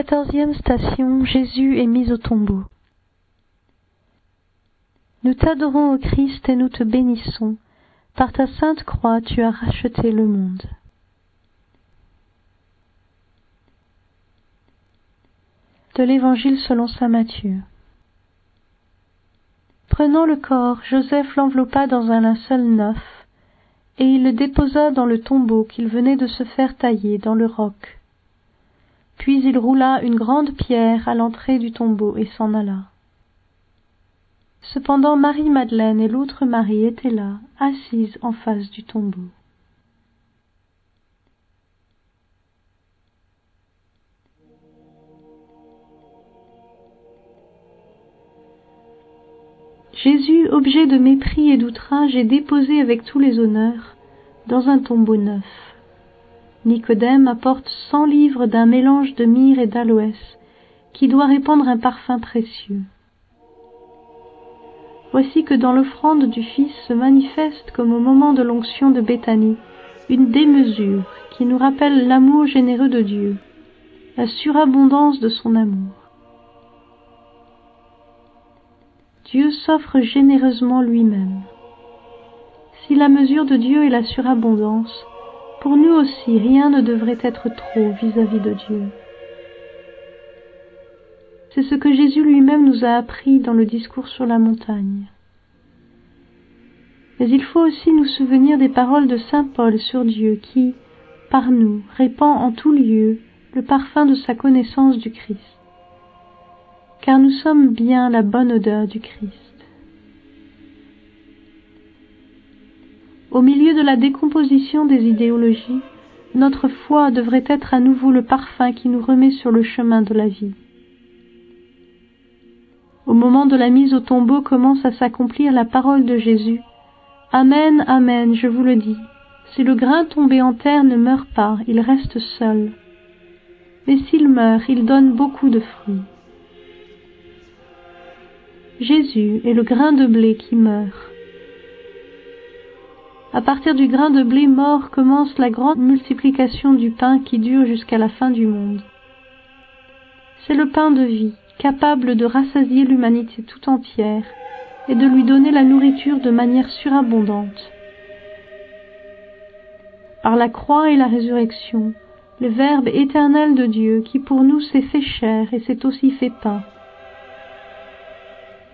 Quatorzième station Jésus est mis au tombeau. Nous t'adorons, ô Christ, et nous te bénissons. Par ta sainte croix, tu as racheté le monde. De l'Évangile selon saint Matthieu. Prenant le corps, Joseph l'enveloppa dans un linceul neuf, et il le déposa dans le tombeau qu'il venait de se faire tailler dans le roc. Puis il roula une grande pierre à l'entrée du tombeau et s'en alla. Cependant Marie-Madeleine et l'autre Marie étaient là, assises en face du tombeau. Jésus, objet de mépris et d'outrage, est déposé avec tous les honneurs dans un tombeau neuf. Nicodème apporte cent livres d'un mélange de myrrhe et d'aloès qui doit répandre un parfum précieux. Voici que dans l'offrande du Fils se manifeste, comme au moment de l'onction de Béthanie, une démesure qui nous rappelle l'amour généreux de Dieu, la surabondance de son amour. Dieu s'offre généreusement lui-même. Si la mesure de Dieu est la surabondance, pour nous aussi rien ne devrait être trop vis-à-vis -vis de Dieu. C'est ce que Jésus lui-même nous a appris dans le discours sur la montagne. Mais il faut aussi nous souvenir des paroles de saint Paul sur Dieu qui, par nous, répand en tout lieu le parfum de sa connaissance du Christ. Car nous sommes bien la bonne odeur du Christ. Au milieu de la décomposition des idéologies, notre foi devrait être à nouveau le parfum qui nous remet sur le chemin de la vie. Au moment de la mise au tombeau commence à s'accomplir la parole de Jésus. Amen, Amen, je vous le dis. Si le grain tombé en terre ne meurt pas, il reste seul. Mais s'il meurt, il donne beaucoup de fruits. Jésus est le grain de blé qui meurt. À partir du grain de blé mort commence la grande multiplication du pain qui dure jusqu'à la fin du monde. C'est le pain de vie capable de rassasier l'humanité tout entière et de lui donner la nourriture de manière surabondante. Par la croix et la résurrection, le Verbe éternel de Dieu qui pour nous s'est fait chair et s'est aussi fait pain.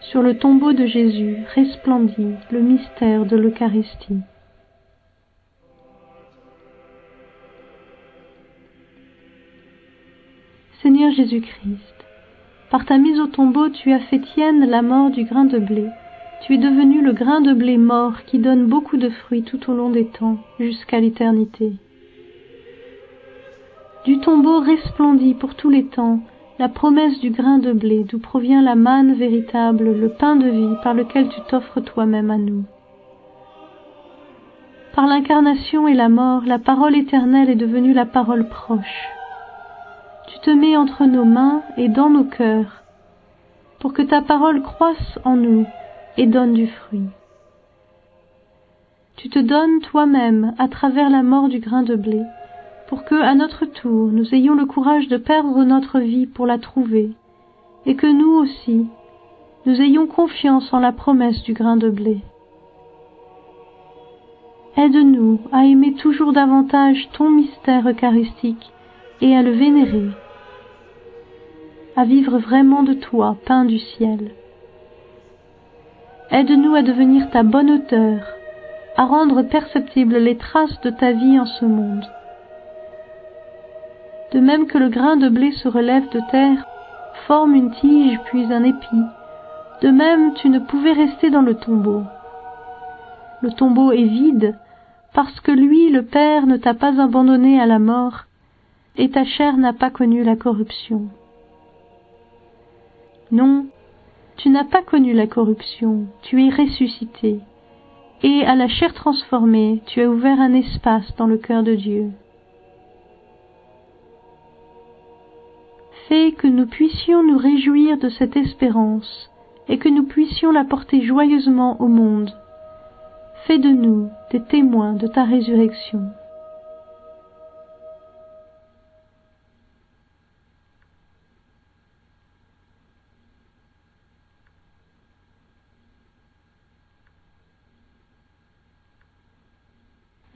Sur le tombeau de Jésus resplendit le mystère de l'Eucharistie. Seigneur Jésus-Christ, par ta mise au tombeau, tu as fait tienne la mort du grain de blé. Tu es devenu le grain de blé mort qui donne beaucoup de fruits tout au long des temps, jusqu'à l'éternité. Du tombeau resplendit pour tous les temps la promesse du grain de blé, d'où provient la manne véritable, le pain de vie par lequel tu t'offres toi-même à nous. Par l'incarnation et la mort, la parole éternelle est devenue la parole proche tu te mets entre nos mains et dans nos cœurs, pour que ta parole croisse en nous et donne du fruit. Tu te donnes toi-même à travers la mort du grain de blé, pour que, à notre tour, nous ayons le courage de perdre notre vie pour la trouver, et que nous aussi, nous ayons confiance en la promesse du grain de blé. Aide-nous à aimer toujours davantage ton mystère eucharistique et à le vénérer, à vivre vraiment de toi, pain du ciel. Aide-nous à devenir ta bonne auteur, à rendre perceptibles les traces de ta vie en ce monde. De même que le grain de blé se relève de terre, forme une tige puis un épi, de même tu ne pouvais rester dans le tombeau. Le tombeau est vide parce que lui, le Père, ne t'a pas abandonné à la mort, et ta chair n'a pas connu la corruption. Non, tu n'as pas connu la corruption, tu es ressuscité, et à la chair transformée, tu as ouvert un espace dans le cœur de Dieu. Fais que nous puissions nous réjouir de cette espérance et que nous puissions la porter joyeusement au monde. Fais de nous des témoins de ta résurrection.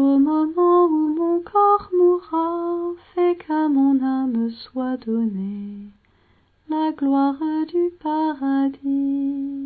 Au moment où mon corps mourra, fais qu'à mon âme soit donnée la gloire du paradis.